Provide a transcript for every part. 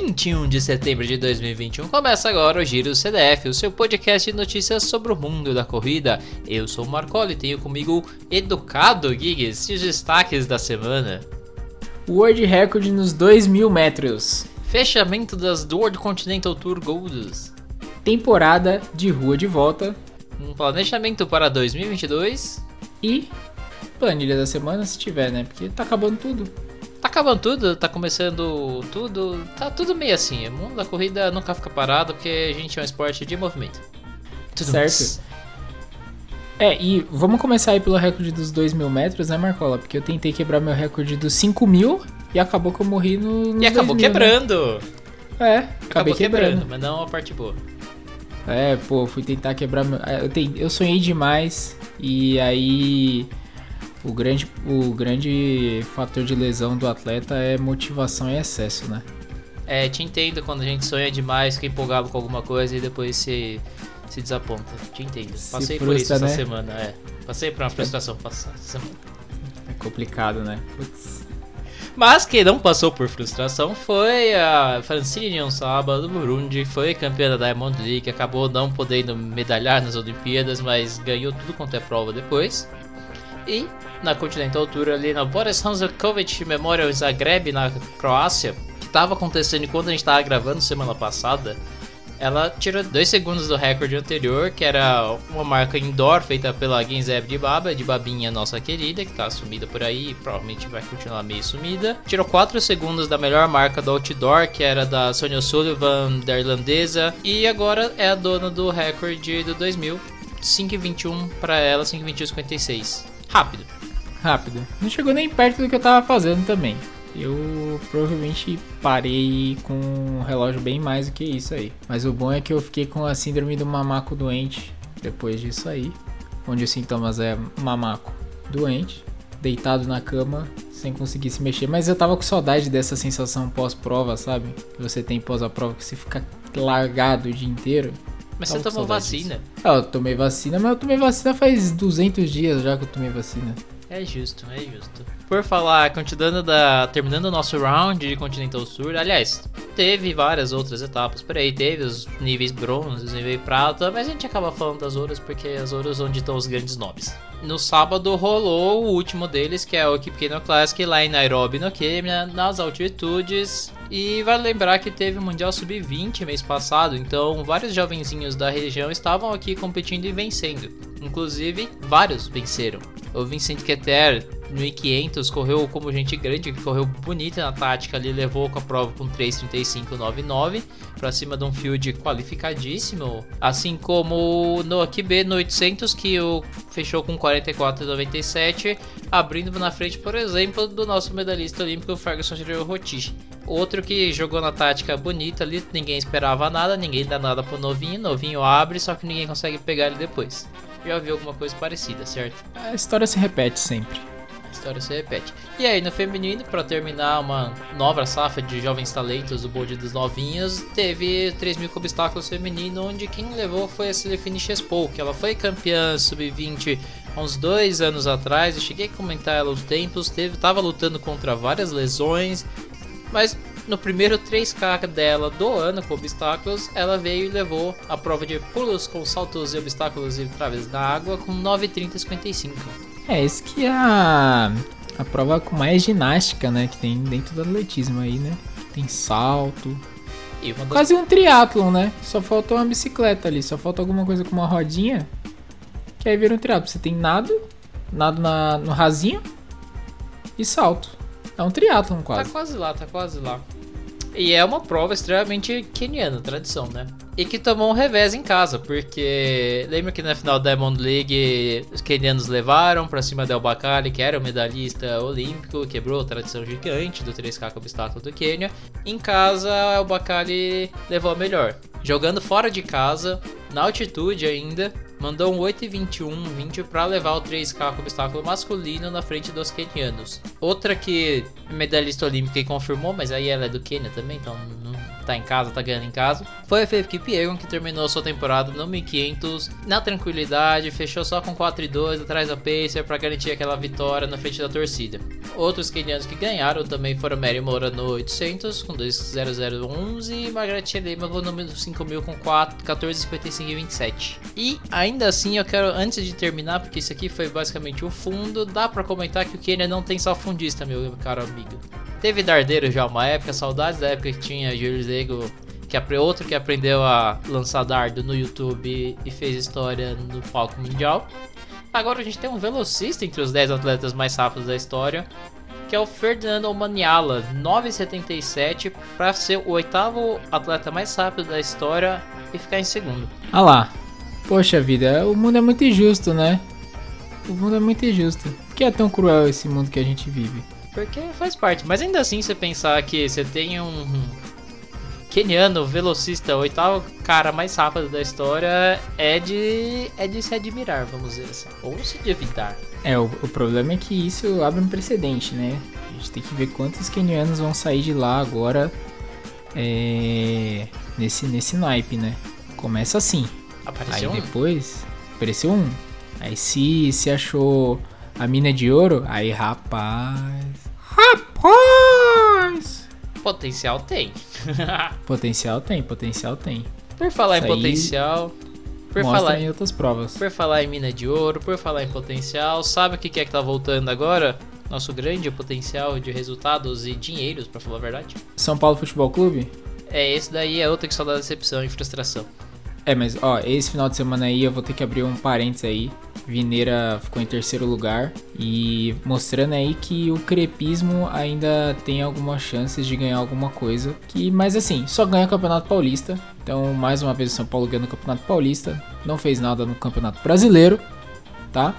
21 de setembro de 2021. Começa agora o Giro CDF, o seu podcast de notícias sobre o mundo da corrida. Eu sou o Marcoli e tenho comigo o Educado Gigs e os destaques da semana. World Record nos 2 mil metros. Fechamento das World Continental Tour Golds. Temporada de rua de volta. Um planejamento para 2022. E planilha da semana, se tiver, né? Porque tá acabando tudo. Tá acabando tudo, tá começando tudo, tá tudo meio assim. O mundo da corrida nunca fica parado porque a gente é um esporte de movimento. Tudo certo. É, e vamos começar aí pelo recorde dos 2 mil metros, né, Marcola? Porque eu tentei quebrar meu recorde dos 5 mil e acabou que eu morri no. E acabou mil, quebrando! Né? É, acabei acabou quebrando. quebrando. Mas não a parte boa. É, pô, fui tentar quebrar meu. é, Eu, te... eu sonhei demais e aí. O grande, o grande fator de lesão do atleta é motivação e excesso, né? É, te entendo quando a gente sonha demais, fica empolgado com alguma coisa e depois se, se desaponta. Te entendo. Se Passei por isso frustra, essa né? semana, é. Passei por uma frustração essa semana. É complicado, né? Putz. Mas quem não passou por frustração foi a Francine Onsaba do Burundi, foi campeã da Diamond League, acabou não podendo medalhar nas Olimpíadas, mas ganhou tudo quanto é prova depois. E na Continental Tour ali na Boris Hanzelkovic Memorial Zagreb, na Croácia, que estava acontecendo enquanto a gente estava gravando semana passada, ela tirou 2 segundos do recorde anterior, que era uma marca indoor feita pela Genzeb de Baba, de Babinha nossa querida, que tá sumida por aí e provavelmente vai continuar meio sumida. Tirou 4 segundos da melhor marca do outdoor, que era da Sonia Sullivan, da irlandesa, e agora é a dona do recorde do 2000, 5,21 para ela, 5,21,56. Rápido. Rápido. Não chegou nem perto do que eu tava fazendo também. Eu provavelmente parei com um relógio bem mais do que isso aí. Mas o bom é que eu fiquei com a síndrome do mamaco doente depois disso aí. Onde os sintomas é mamaco doente, deitado na cama, sem conseguir se mexer. Mas eu tava com saudade dessa sensação pós-prova, sabe? Que você tem pós a prova que você fica largado o dia inteiro. Mas Tava você tomou vacina. Ah, eu tomei vacina, mas eu tomei vacina faz 200 dias já que eu tomei vacina. É justo, é justo. Por falar, continuando da. terminando o nosso round de Continental Tour, aliás, teve várias outras etapas por aí, teve os níveis bronze, os níveis prata, mas a gente acaba falando das ouras porque as ouras onde estão os grandes nomes. No sábado rolou o último deles, que é o Kipkeino Classic lá em Nairobi, no Quênia, nas altitudes. E vale lembrar que teve o Mundial Sub-20 mês passado, então vários jovenzinhos da região estavam aqui competindo e vencendo. Inclusive, vários venceram. O Vincent Keter, no 1500, correu como gente grande, que correu bonita na tática ali, levou com a prova com 3:35.99 para cima de um field qualificadíssimo. Assim como no QB no 800, que o fechou com 44,97, abrindo na frente, por exemplo, do nosso medalhista olímpico Ferguson Rotiche. Outro que jogou na tática bonita ali, ninguém esperava nada, ninguém dá nada pro novinho, novinho abre, só que ninguém consegue pegar ele depois. Já viu alguma coisa parecida, certo? A história se repete sempre. A história se repete. E aí, no feminino, para terminar uma nova safra de jovens talentos do bonde dos novinhos, teve 3 mil obstáculos feminino, onde quem levou foi a Celefine Chespo, que ela foi campeã sub-20 há uns dois anos atrás. Eu cheguei a comentar ela os tempos, teve, tava lutando contra várias lesões, mas no primeiro 3K dela do ano com obstáculos, ela veio e levou a prova de pulos com saltos e obstáculos e traves na água com 9,30,55. É, esse que é a, a prova com mais ginástica, né? Que tem dentro do atletismo aí, né? Tem salto. E das Quase um triatlon, né? Só falta uma bicicleta ali, só falta alguma coisa com uma rodinha. Que aí vira um triatlon. Você tem nado, nado na, no rasinho e salto. É um triatlon Tá quase. quase lá, tá quase lá. E é uma prova extremamente keniana, tradição, né? E que tomou um revés em casa, porque lembra que na final da Diamond League os kenianos levaram pra cima del Bakali, que era o medalhista olímpico, quebrou a tradição gigante do 3K com obstáculo do Quênia. Em casa, el Bakali levou a melhor. Jogando fora de casa, na altitude ainda, mandou um 8,21, 20 para levar o 3K com obstáculo masculino na frente dos quenianos. Outra que medalhista olímpica e confirmou, mas aí ela é do Quênia também, então não tá em casa, tá ganhando em casa, foi o Felipe Kipiegon que terminou sua temporada no 1500 na tranquilidade, fechou só com 4 e 2 atrás da Pacer para garantir aquela vitória na frente da torcida. Outros quenianos que ganharam também foram Mary Moura no 800 com 2.0011 e Margaret Lima no número 5000 com 4, 14,55 e 27. E ainda assim eu quero, antes de terminar, porque isso aqui foi basicamente o fundo, dá para comentar que o Kenya não tem só fundista, meu caro amigo. Teve dardeiro já uma época, saudades da época que tinha Júlio Que é outro que aprendeu a lançar dardo no YouTube e fez história no palco mundial. Agora a gente tem um velocista entre os 10 atletas mais rápidos da história, que é o Ferdinando Maniala, 9,77 para ser o oitavo atleta mais rápido da história e ficar em segundo. Ah lá. Poxa vida, o mundo é muito injusto, né? O mundo é muito injusto. Por que é tão cruel esse mundo que a gente vive? Porque faz parte. Mas ainda assim, você pensar que você tem um keniano, velocista, oitavo cara mais rápido da história, é de, é de se admirar, vamos dizer assim. Ou se evitar. É, o, o problema é que isso abre um precedente, né? A gente tem que ver quantos kenianos vão sair de lá agora é, nesse, nesse naipe, né? Começa assim. Apareceu aí um? depois apareceu um. Aí se, se achou a mina de ouro, aí rapaz. Rapaz! Potencial tem. potencial tem, potencial tem. Por falar Isso em potencial. Por falar, em outras provas. por falar em mina de ouro, por falar em potencial, sabe o que que é que tá voltando agora? Nosso grande potencial de resultados e dinheiros, pra falar a verdade. São Paulo Futebol Clube? É, esse daí é outro que só dá decepção e frustração. É, mas ó, esse final de semana aí eu vou ter que abrir um parênteses aí. Vineira ficou em terceiro lugar e mostrando aí que o crepismo ainda tem algumas chances de ganhar alguma coisa. Que, mas assim, só ganha o Campeonato Paulista. Então, mais uma vez o São Paulo ganhando o Campeonato Paulista. Não fez nada no Campeonato Brasileiro, tá?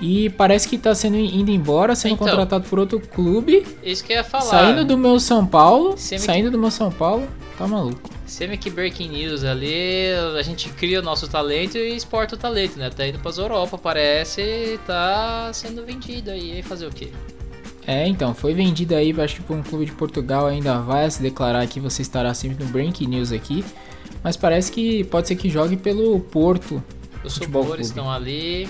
E parece que tá sendo indo embora, sendo Então. contratado por outro clube. Isso que eu ia falar. Saindo do meu São Paulo. Semi- Saindo do meu São Paulo. Tá maluco. Semi Breaking News ali, a gente cria o nosso talento e exporta o talento, né? Tá indo pras Europa, parece, tá sendo vendido aí, e fazer o quê? É, então, foi vendido aí, acho que por um clube de Portugal ainda vai se declarar aqui, você estará sempre no Breaking News aqui. Mas parece que pode ser que jogue pelo Porto. Os clube. estão ali,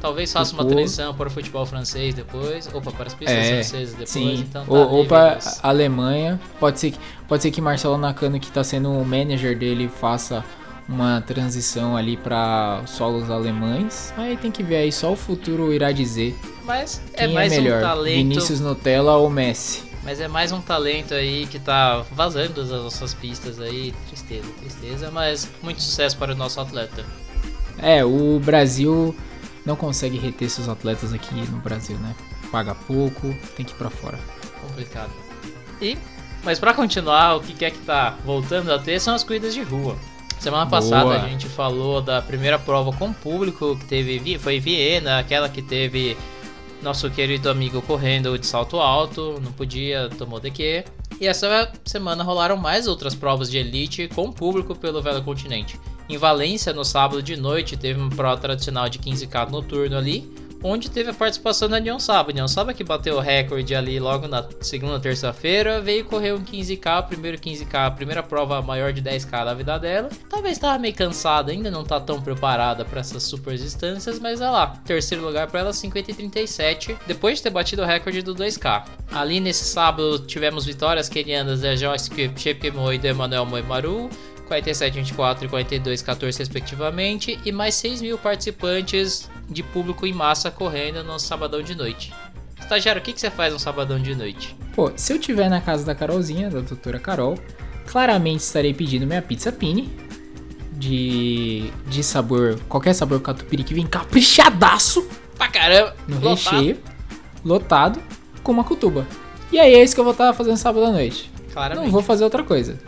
talvez faça uma transição para o futebol francês depois, opa, para as pistas É, francesas depois, sim. então tá ou, ou pra dos- Alemanha. Pode ser, que, pode ser que Marcelo Nakano, que tá sendo o manager dele, faça uma transição ali para solos alemães. Aí tem que ver aí, só o futuro irá dizer Mas é é, mais melhor, um talento, Vinícius Nutella ou Messi. mas é mais um talento aí que tá vazando das nossas pistas aí, tristeza, tristeza, mas muito sucesso para o nosso atleta. É, o Brasil não consegue reter seus atletas aqui no Brasil, né? Paga pouco, tem que ir pra fora. complicado. E, mas pra continuar, o que é que tá voltando a ter são as corridas de rua. Semana Boa. passada a gente falou da primeira prova com público que teve foi em Viena, aquela que teve nosso querido amigo correndo de salto alto, não podia, tomou DQ. E essa semana rolaram mais outras provas de elite com público pelo Velho Continente. Em Valência, no sábado de noite, teve uma prova tradicional de 15k noturno ali, onde teve a participação da Neon Saba. Neon Saba que bateu o recorde ali logo na segunda, terça-feira, veio correr um 15k, primeiro 15k, a primeira prova maior de 10k da vida dela. Talvez estava meio cansada, ainda não tá tão preparada para essas super distâncias, mas olha lá, terceiro lugar para ela 50 e 37, depois de ter batido o recorde do 2k. Ali nesse sábado tivemos vitórias kenianas da Joyce Chepkemoi e do Emmanuel Moimaru, 47, 24 e 42, 14 respectivamente, e mais 6 mil participantes de público em massa correndo no sabadão de noite. Estagiário, o que, que você faz no sabadão de noite? Pô, se eu tiver na casa da Carolzinha, da doutora Carol, claramente estarei pedindo minha pizza Pini. De, de sabor, qualquer sabor catupiry que vem caprichadaço Pra caramba! no lotado. recheio, lotado, com uma cutuba. E aí é isso que eu vou estar fazendo sábado à noite. Claramente. Não vou fazer outra coisa.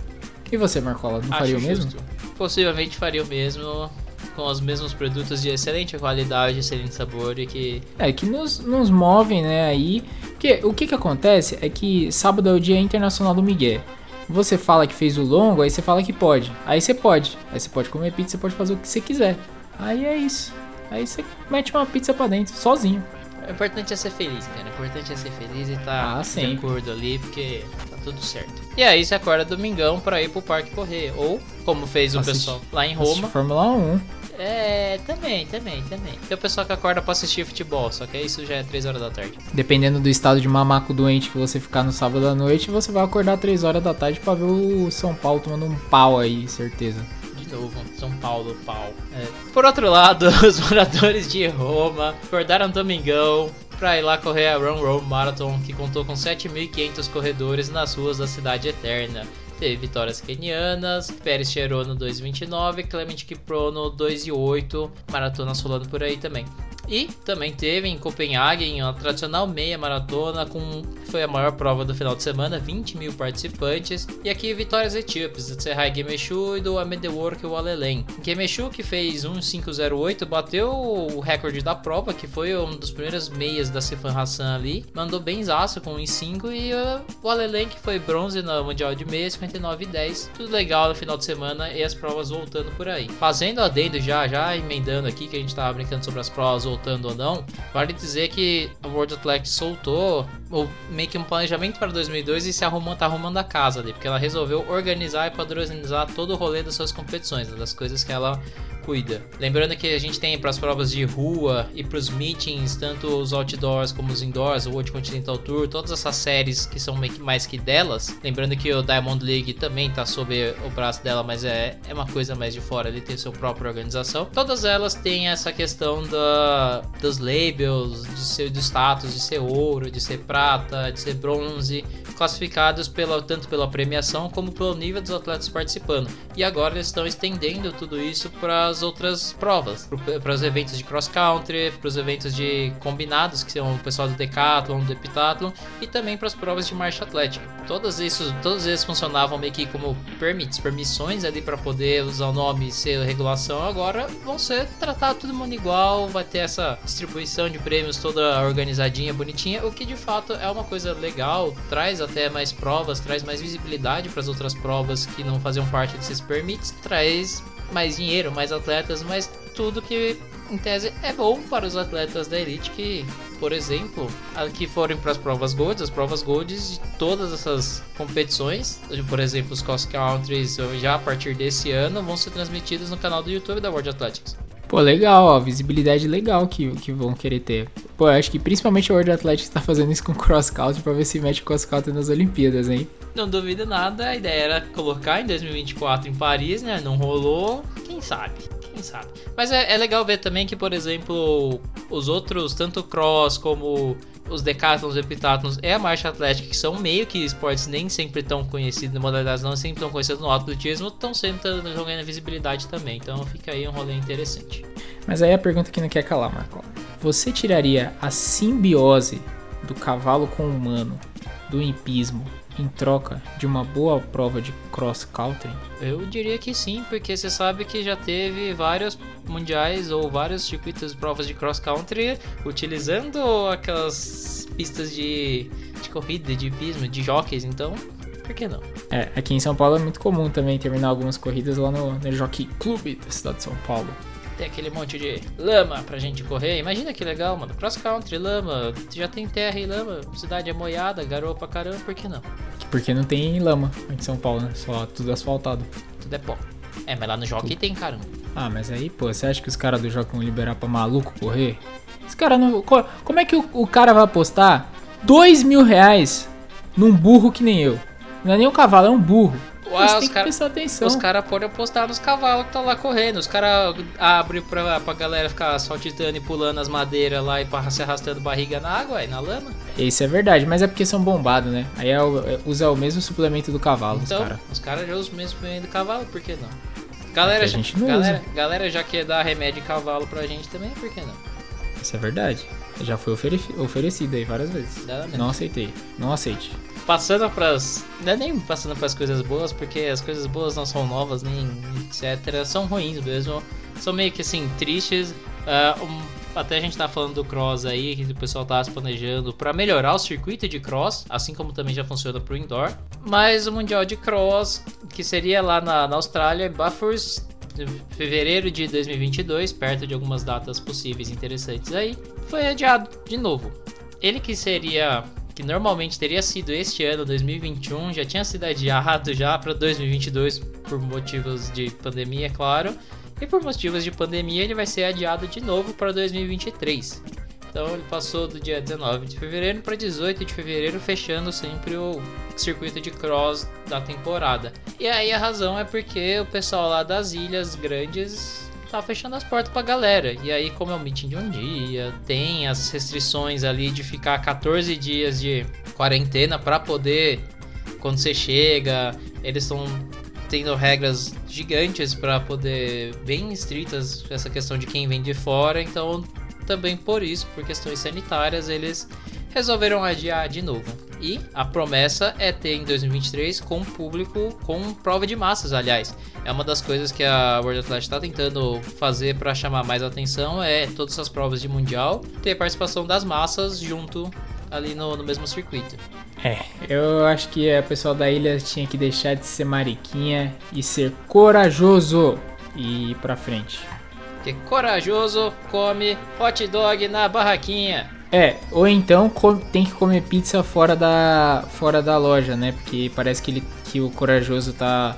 E você, Marcola, não Acho faria o mesmo? justo. Possivelmente faria o mesmo com os mesmos produtos de excelente qualidade, excelente sabor e que É, que nos, nos movem, né, aí. Porque o que que acontece é que sábado é o dia internacional do Miguel. Você fala que fez o longo, aí você fala que pode. Aí você pode. Aí você pode comer pizza, você pode fazer o que você quiser. Aí é isso. Aí você mete uma pizza pra dentro, sozinho. o importante é ser feliz, cara. O importante é ser feliz e estar Ah, de acordo ali, porque tá tudo certo. E aí você acorda domingão pra ir pro parque correr. Ou, como fez o Assiste- pessoal lá em Roma. Fórmula 1. É, também, também, também. Tem o pessoal que acorda pra assistir futebol, só que isso já é 3 horas da tarde. Dependendo do estado de mamaco doente que você ficar no sábado à noite, você vai acordar 3 horas da tarde pra ver o São Paulo tomando um pau aí, certeza. De novo, São Paulo, pau. É. Por outro lado, os moradores de Roma acordaram domingão pra ir lá correr a Run Rome Marathon, que contou com 7.500 corredores nas ruas da cidade eterna. Teve vitórias kenianas, Pérez Cherono 2,29, Clement Kiprono 2,8, maratonas rolando por aí também. E também teve em Copenhague a tradicional meia maratona, com foi a maior prova do final de semana, 20 mil participantes. E aqui vitórias etíopes, do Serrai Gemeshu e do Amedework Walelen. Gemeshu, que fez 1,508, bateu o recorde da prova, que foi um dos primeiros meias da Sifan Hassan ali. Mandou bem zaço com 1,5 e uh, o Alelen, que foi bronze no Mundial de Meia, 59 e 10. Tudo legal no final de semana e as provas voltando por aí. Fazendo adendo já, já emendando aqui, que a gente tava brincando sobre as provas voltando ou não, vale dizer que a World Athletics soltou o, meio que um planejamento para 2002 e se arrumando, tá arrumando a casa ali, porque ela resolveu organizar e padronizar todo o rolê das suas competições, né, das coisas que ela cuida. Lembrando que a gente tem para as provas de rua e para os meetings, tanto os outdoors como os indoors, o World Continental Tour, todas essas séries que são mais que delas. Lembrando que o Diamond League também tá sob o braço dela, mas é, é uma coisa mais de fora, ele tem sua própria organização. Todas elas têm essa questão da, dos labels, de ser, do status de ser ouro, de ser prata, de ser bronze, classificados pela, tanto pela premiação como pelo nível dos atletas participando. E agora eles estão estendendo tudo isso para as outras provas, para os eventos de cross country, para os eventos de combinados, que são o pessoal do decathlon, do heptathlon, e também para as provas de marcha atlética. Todos isso, todos eles funcionavam meio que como permits, permissões ali para poder usar o nome e ser regulação. Agora vão ser tratados todo mundo igual, vai ter essa distribuição de prêmios toda organizadinha, bonitinha, o que de fato é uma coisa legal, traz até mais provas, traz mais visibilidade para as outras provas que não faziam parte desses permits, traz mais dinheiro, mais atletas, mas tudo que em tese é bom para os atletas da elite que, por exemplo, que forem para as provas Gold, as provas Gold de todas essas competições, por exemplo, os cross countries já a partir desse ano vão ser transmitidos no canal do YouTube da World Athletics. Pô, legal, ó, visibilidade legal que, que vão querer ter. Pô, eu acho que principalmente o World Athletics tá fazendo isso com cross country pra ver se mete cross country nas Olimpíadas, hein? Não duvido nada, a ideia era colocar em 2024 em Paris, né? Não rolou, quem sabe? Quem sabe? Mas é, é legal ver também que, por exemplo, os outros, tanto cross como os decathlons e heptathlons e a marcha atlética, que são meio que esportes nem sempre tão conhecidos, modalidades não sempre tão conhecidas no atletismo, estão sempre jogando visibilidade também. Então fica aí um rolê interessante. Mas aí a pergunta que não quer calar, Marco. Você tiraria a simbiose do cavalo com o humano do empismo em troca de uma boa prova de cross country? Eu diria que sim, porque você sabe que já teve vários mundiais ou vários circuitos de provas de cross country utilizando aquelas pistas de, de corrida, de pismo, de jockeys, então por que não? É, aqui em São Paulo é muito comum também terminar algumas corridas lá no, no Jockey Clube da cidade de São Paulo. Tem aquele monte de lama pra gente correr. Imagina que legal, mano. Cross country, lama. Já tem terra e lama. Cidade é moiada, garoa pra caramba, por que não? Porque não tem lama em São Paulo, né? Só tudo asfaltado. Tudo é pó. É, mas lá no jockey tem, caramba. Ah, mas aí, pô, você acha que os caras do jogo vão liberar pra maluco correr? Os caras não. co- Como é que o, o cara vai apostar dois mil reais num burro que nem eu? Não é nem um cavalo, é um burro. Você os tem que cara- prestar atenção. Os caras podem apostar nos cavalos que estão lá correndo. Os caras abrem pra, pra galera ficar saltitando e pulando as madeiras lá e pra, se arrastando barriga na água, aí na lama. Isso é verdade, mas é porque são bombados, né? Aí é é- usa o mesmo suplemento do cavalo, Então, os caras. os caras já usam o mesmo meio do cavalo, por que não? Galera, É já, gente não galera, galera já quer dar remédio de cavalo pra gente também, por que não? Isso é verdade. Já foi ofere- oferecido aí várias vezes. Dá mesmo. Não aceitei. Não aceite. Passando pras. Não é nem passando pras coisas boas, porque as coisas boas não são novas, nem etc. São ruins mesmo. São meio que assim, tristes. Ah, um- até a gente tá falando do cross aí, que o pessoal tá se planejando pra melhorar o circuito de cross, assim como também já funciona pro indoor. Mas o Mundial de Cross, que seria lá na, na Austrália, Bathurst, fevereiro de 2022, perto de algumas datas possíveis interessantes aí, foi adiado de novo. Ele que seria que normalmente teria sido este ano, 2021, já tinha sido adiado já para 2022 por motivos de pandemia, é claro. E por motivos de pandemia, ele vai ser adiado de novo para 2023. Então ele passou do dia 19 de fevereiro para 18 de fevereiro, fechando sempre o circuito de cross da temporada. E aí a razão é porque o pessoal lá das ilhas grandes tá fechando as portas pra galera. E aí, como é o meeting de um dia, tem as restrições ali de ficar 14 dias de quarentena para poder quando você chega, eles estão tendo regras gigantes para poder bem estritas essa questão de quem vem de fora, então também por isso, por questões sanitárias, eles resolveram adiar de novo. E a promessa é ter em 2023 com público, com prova de massas, aliás. É uma das coisas que a World Athletics está tentando fazer para chamar mais atenção, é todas essas provas de mundial, ter participação das massas junto ali no, no mesmo circuito. É, eu acho que a pessoal da ilha tinha que deixar de ser mariquinha e ser corajoso e ir pra frente. Que corajoso come hot dog na barraquinha. É, ou então tem que comer pizza fora da, fora da loja, né? Porque parece que, ele, que o corajoso tá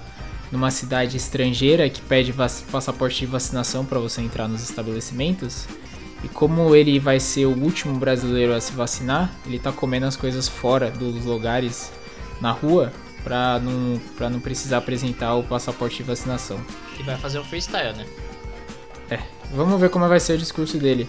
numa cidade estrangeira que pede passaporte de vacinação para você entrar nos estabelecimentos. E como ele vai ser o último brasileiro a se vacinar, ele tá comendo as coisas fora dos lugares na rua pra não, pra não precisar apresentar o passaporte de vacinação. E vai fazer um freestyle, né? É, vamos ver como vai ser o discurso dele.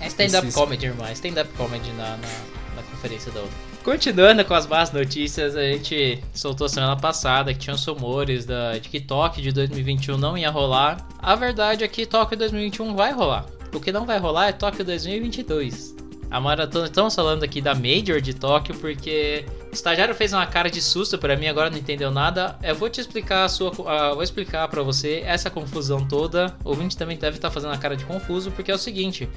É stand-up comedy, irmão. É stand-up comedy na, na, na conferência da outra. Continuando com as más notícias, a gente soltou semana passada que tinham rumores da, de que Tóquio de 2021 não ia rolar. A verdade é que Tóquio 2021 vai rolar. O que não vai rolar é Tóquio 2022. A maratona, estamos falando aqui da Major de Tóquio porque o estagiário fez uma cara de susto para mim, agora não entendeu nada. Eu vou te explicar a sua, uh, vou explicar para você essa confusão toda. O ouvinte também deve estar tá fazendo a cara de confuso porque é o seguinte: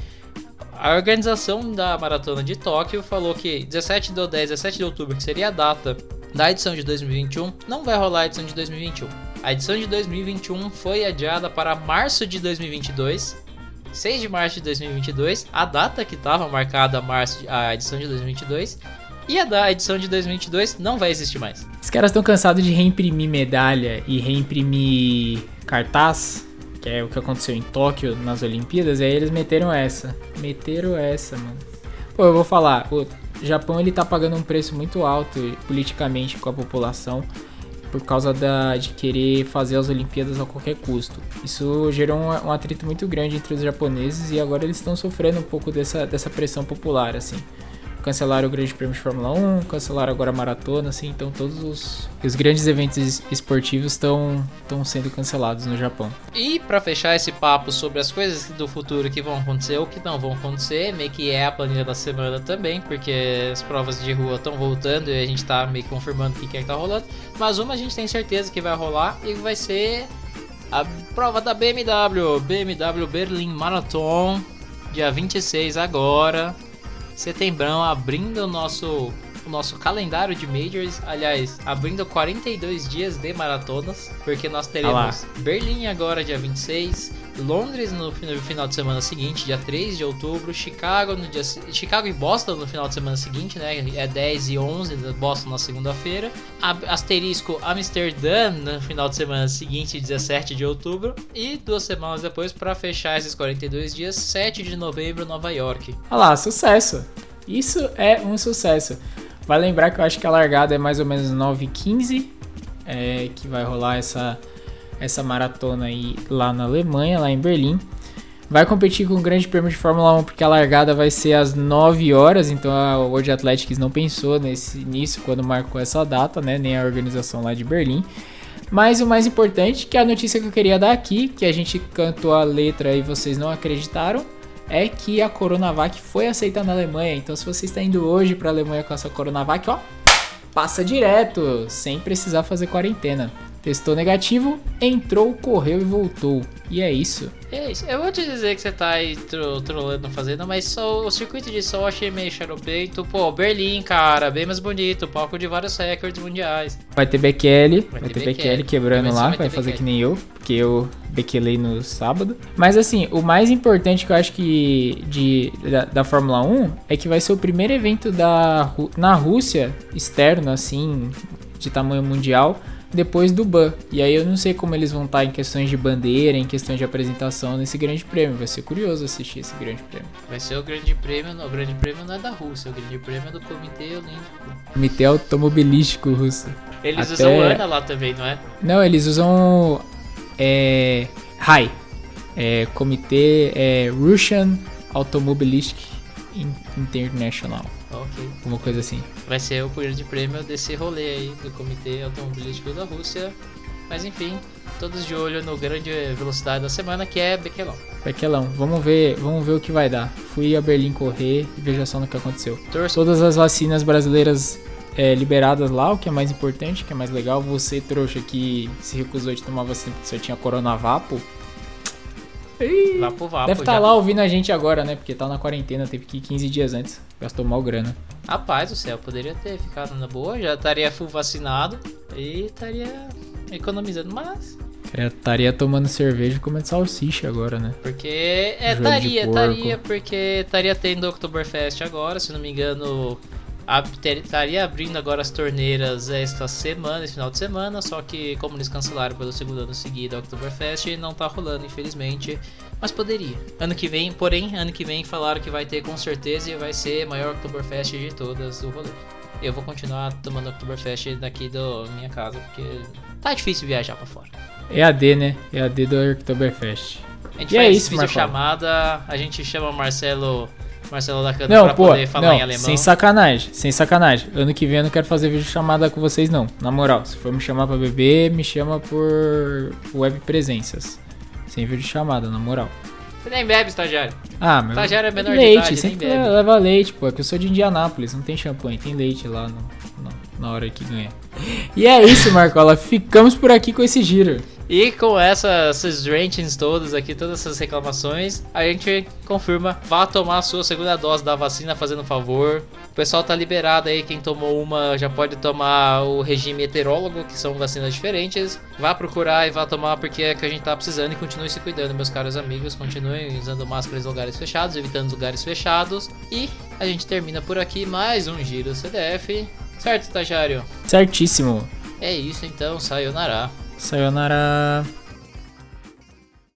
a organização da maratona de Tóquio falou que 17 de 10, 17 de outubro, que seria a data da edição de 2021, não vai rolar a edição de 2021. A edição de 2021 foi adiada para março de 2022 6 de março de 2022, a data que estava marcada a, março, a edição de 2022, e a da edição de 2022 não vai existir mais. Os caras estão cansados de reimprimir medalha e reimprimir cartaz, que é o que aconteceu em Tóquio nas Olimpíadas, e aí eles meteram essa. Meteram essa, mano. Pô, eu vou falar, o Japão ele tá pagando um preço muito alto politicamente com a população por causa da, de querer fazer as Olimpíadas a qualquer custo. Isso gerou um, um atrito muito grande entre os japoneses e agora eles estão sofrendo um pouco dessa, dessa pressão popular, assim cancelaram o Grande Prêmio de Fórmula 1, cancelaram agora a maratona, assim, então todos os, os grandes eventos esportivos estão sendo cancelados no Japão. E para fechar esse papo sobre as coisas do futuro que vão acontecer ou que não vão acontecer, meio que é a planilha da semana também, porque as provas de rua estão voltando e a gente tá meio que confirmando o que é que tá rolando, mas uma a gente tem certeza que vai rolar e vai ser a prova da BMW, BMW Berlin Marathon, dia 26 agora, setembrão, abrindo o nosso, o nosso calendário de majors. Aliás, abrindo 42 dias de maratonas, porque nós teremos Berlim agora, dia 26, Londres no final de semana seguinte, dia 3 de outubro, Chicago no dia Chicago e Boston no final de semana seguinte, né? É 10 e 11, Boston na segunda-feira. Asterisco Amsterdã no final de semana seguinte, 17 de outubro, e duas semanas depois para fechar esses 42 dias, 7 de novembro, Nova York. Olha lá, sucesso. Isso é um sucesso. Vai lembrar que eu acho que a largada é mais ou menos 9h15, é, que vai rolar essa essa maratona aí lá na Alemanha, lá em Berlim. Vai competir com o Grande Prêmio de Fórmula 1 porque a largada vai ser às 9 horas, então a World Athletics não pensou nesse nisso quando marcou essa data, né, nem a organização lá de Berlim. Mas o mais importante, que é a notícia que eu queria dar aqui, que a gente cantou a letra e vocês não acreditaram, é que a Coronavac foi aceita na Alemanha. Então se você está indo hoje para a Alemanha com essa Coronavac, ó, passa direto, sem precisar fazer quarentena. Testou negativo, entrou, correu e voltou. E é isso. É isso. Eu vou te dizer que você tá aí tro trolando fazendo, mas só o circuito de sol eu achei meio xaropeito. Pô, Berlim, cara, bem mais bonito, palco de vários recordes mundiais. Vai ter Bekele, Vai vai, ter. Bekele quebrando lá, vai vai, fazer que nem eu, porque eu bequelei no sábado. Mas assim, o mais importante que eu acho que de, da, da Fórmula 1 é que vai ser o primeiro evento da, na Rússia, externo, assim, de tamanho mundial, depois do BAN. E aí eu não sei como eles vão estar em questões de bandeira, em questões de apresentação nesse grande prêmio. Vai ser curioso assistir esse grande prêmio. Vai ser o grande prêmio, não, o grande prêmio não é da Rússia, o grande prêmio é do Comitê Olímpico. Comitê Automobilístico Russo. Eles Até- usam ANA lá também, não é? Não, eles usam é, RAI, é, Comitê é, Russian Automobilistic In- International, Ok. alguma coisa assim. Vai ser o grande prêmio desse rolê aí do Comitê Automobilístico da Rússia. Mas enfim, todos de olho no grande velocidade da semana que é Bequelon. Bequelão, vamos ver, vamos ver o que vai dar. Fui a Berlim correr e veja só no que aconteceu. Torço Todas as vacinas brasileiras é, liberadas lá, o que é mais importante, o que é mais legal. Você, trouxa, que se recusou de tomar vacina porque só tinha Coronavapo. Pro Vapo. Deve estar já. lá ouvindo a gente agora, né? Porque tá na quarentena, teve que ir 15 dias antes. Gastou mal grana. Rapaz do céu, poderia ter ficado na boa, já estaria full vacinado e estaria economizando, mas. Estaria tomando cerveja e comendo salsicha agora, né? Porque é, estaria, estaria, porque estaria tendo Oktoberfest agora, se não me engano. A- Estaria abrindo agora as torneiras esta semana, esse final de semana, só que como eles cancelaram pelo segundo ano seguido a Oktoberfest, não tá rolando, infelizmente. Mas poderia. Ano que vem, porém, ano que vem falaram que vai ter com certeza e vai ser a maior Oktoberfest de todas do rolê. Eu vou continuar tomando Oktoberfest daqui da minha casa, porque tá difícil viajar pra fora. EAD, né? EAD do Oktoberfest. A gente E é faz isso, vídeo Marcão. chamada, a gente chama Marcelo, Marcelo da Cana Não, pra pô, poder falar em não, alemão. sem sacanagem, sem sacanagem. Ano que vem eu não quero fazer vídeo chamada com vocês, não. Na moral, se for me chamar pra beber, me chama por web presenças. Sem vídeo chamada, na moral. Você nem bebe, estagiário. Ah, meu. Estagiário é menor de leite, idade, nem sempre bebe. leva leite, pô. É que eu sou de Indianápolis, não tem champanhe, tem leite lá no, no- na hora que ganha. E é isso, Marcola. Ficamos por aqui com esse giro. E com essa, esses ratings todos aqui, todas essas reclamações, a gente confirma, vá tomar a sua segunda dose da vacina, fazendo um favor. O pessoal tá liberado aí, quem tomou uma já pode tomar o regime heterólogo, que são vacinas diferentes. Vá procurar e vá tomar porque é que a gente tá precisando e continue se cuidando, meus caros amigos. Continuem usando máscaras em lugares fechados, evitando lugares fechados. E a gente termina por aqui mais um Giro CDF. Certo, estagiário? Certíssimo. É isso então, sayonara. さようなら。